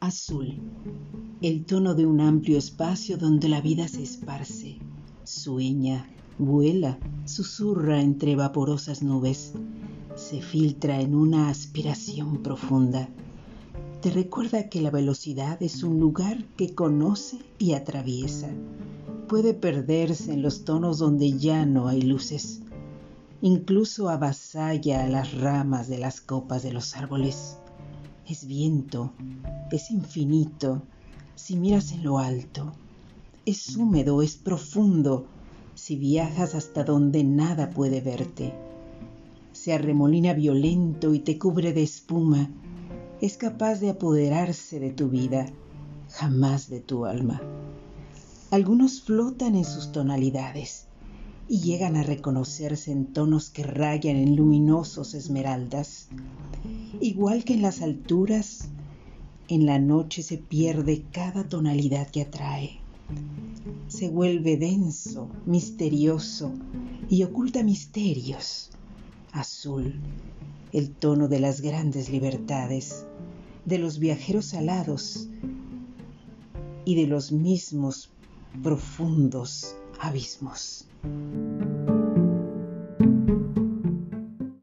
Azul, el tono de un amplio espacio donde la vida se esparce, sueña, vuela, susurra entre vaporosas nubes, se filtra en una aspiración profunda. Te recuerda que la velocidad es un lugar que conoce y atraviesa. Puede perderse en los tonos donde ya no hay luces. Incluso avasalla a las ramas de las copas de los árboles. Es viento, es infinito, si miras en lo alto. Es húmedo, es profundo, si viajas hasta donde nada puede verte. Se arremolina violento y te cubre de espuma. Es capaz de apoderarse de tu vida, jamás de tu alma. Algunos flotan en sus tonalidades y llegan a reconocerse en tonos que rayan en luminosos esmeraldas. Igual que en las alturas, en la noche se pierde cada tonalidad que atrae. Se vuelve denso, misterioso y oculta misterios. Azul, el tono de las grandes libertades, de los viajeros alados y de los mismos profundos abismos.